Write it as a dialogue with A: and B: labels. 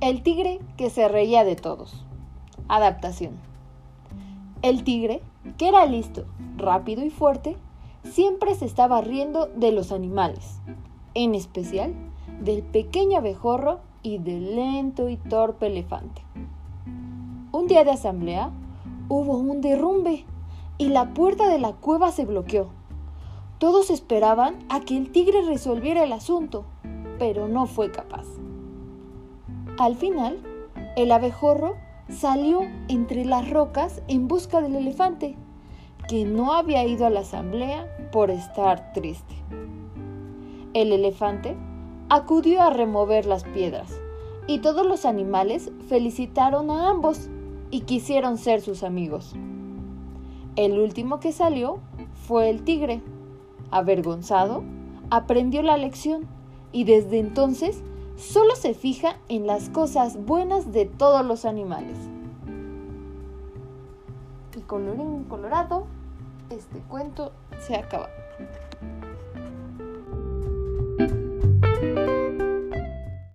A: El tigre que se reía de todos. Adaptación. El tigre, que era listo, rápido y fuerte, siempre se estaba riendo de los animales, en especial del pequeño abejorro y del lento y torpe elefante. Un día de asamblea hubo un derrumbe y la puerta de la cueva se bloqueó. Todos esperaban a que el tigre resolviera el asunto, pero no fue capaz. Al final, el abejorro salió entre las rocas en busca del elefante, que no había ido a la asamblea por estar triste. El elefante acudió a remover las piedras y todos los animales felicitaron a ambos y quisieron ser sus amigos. El último que salió fue el tigre. Avergonzado, aprendió la lección y desde entonces solo se fija en las cosas buenas de todos los animales. Y colorín colorado, este cuento se acaba.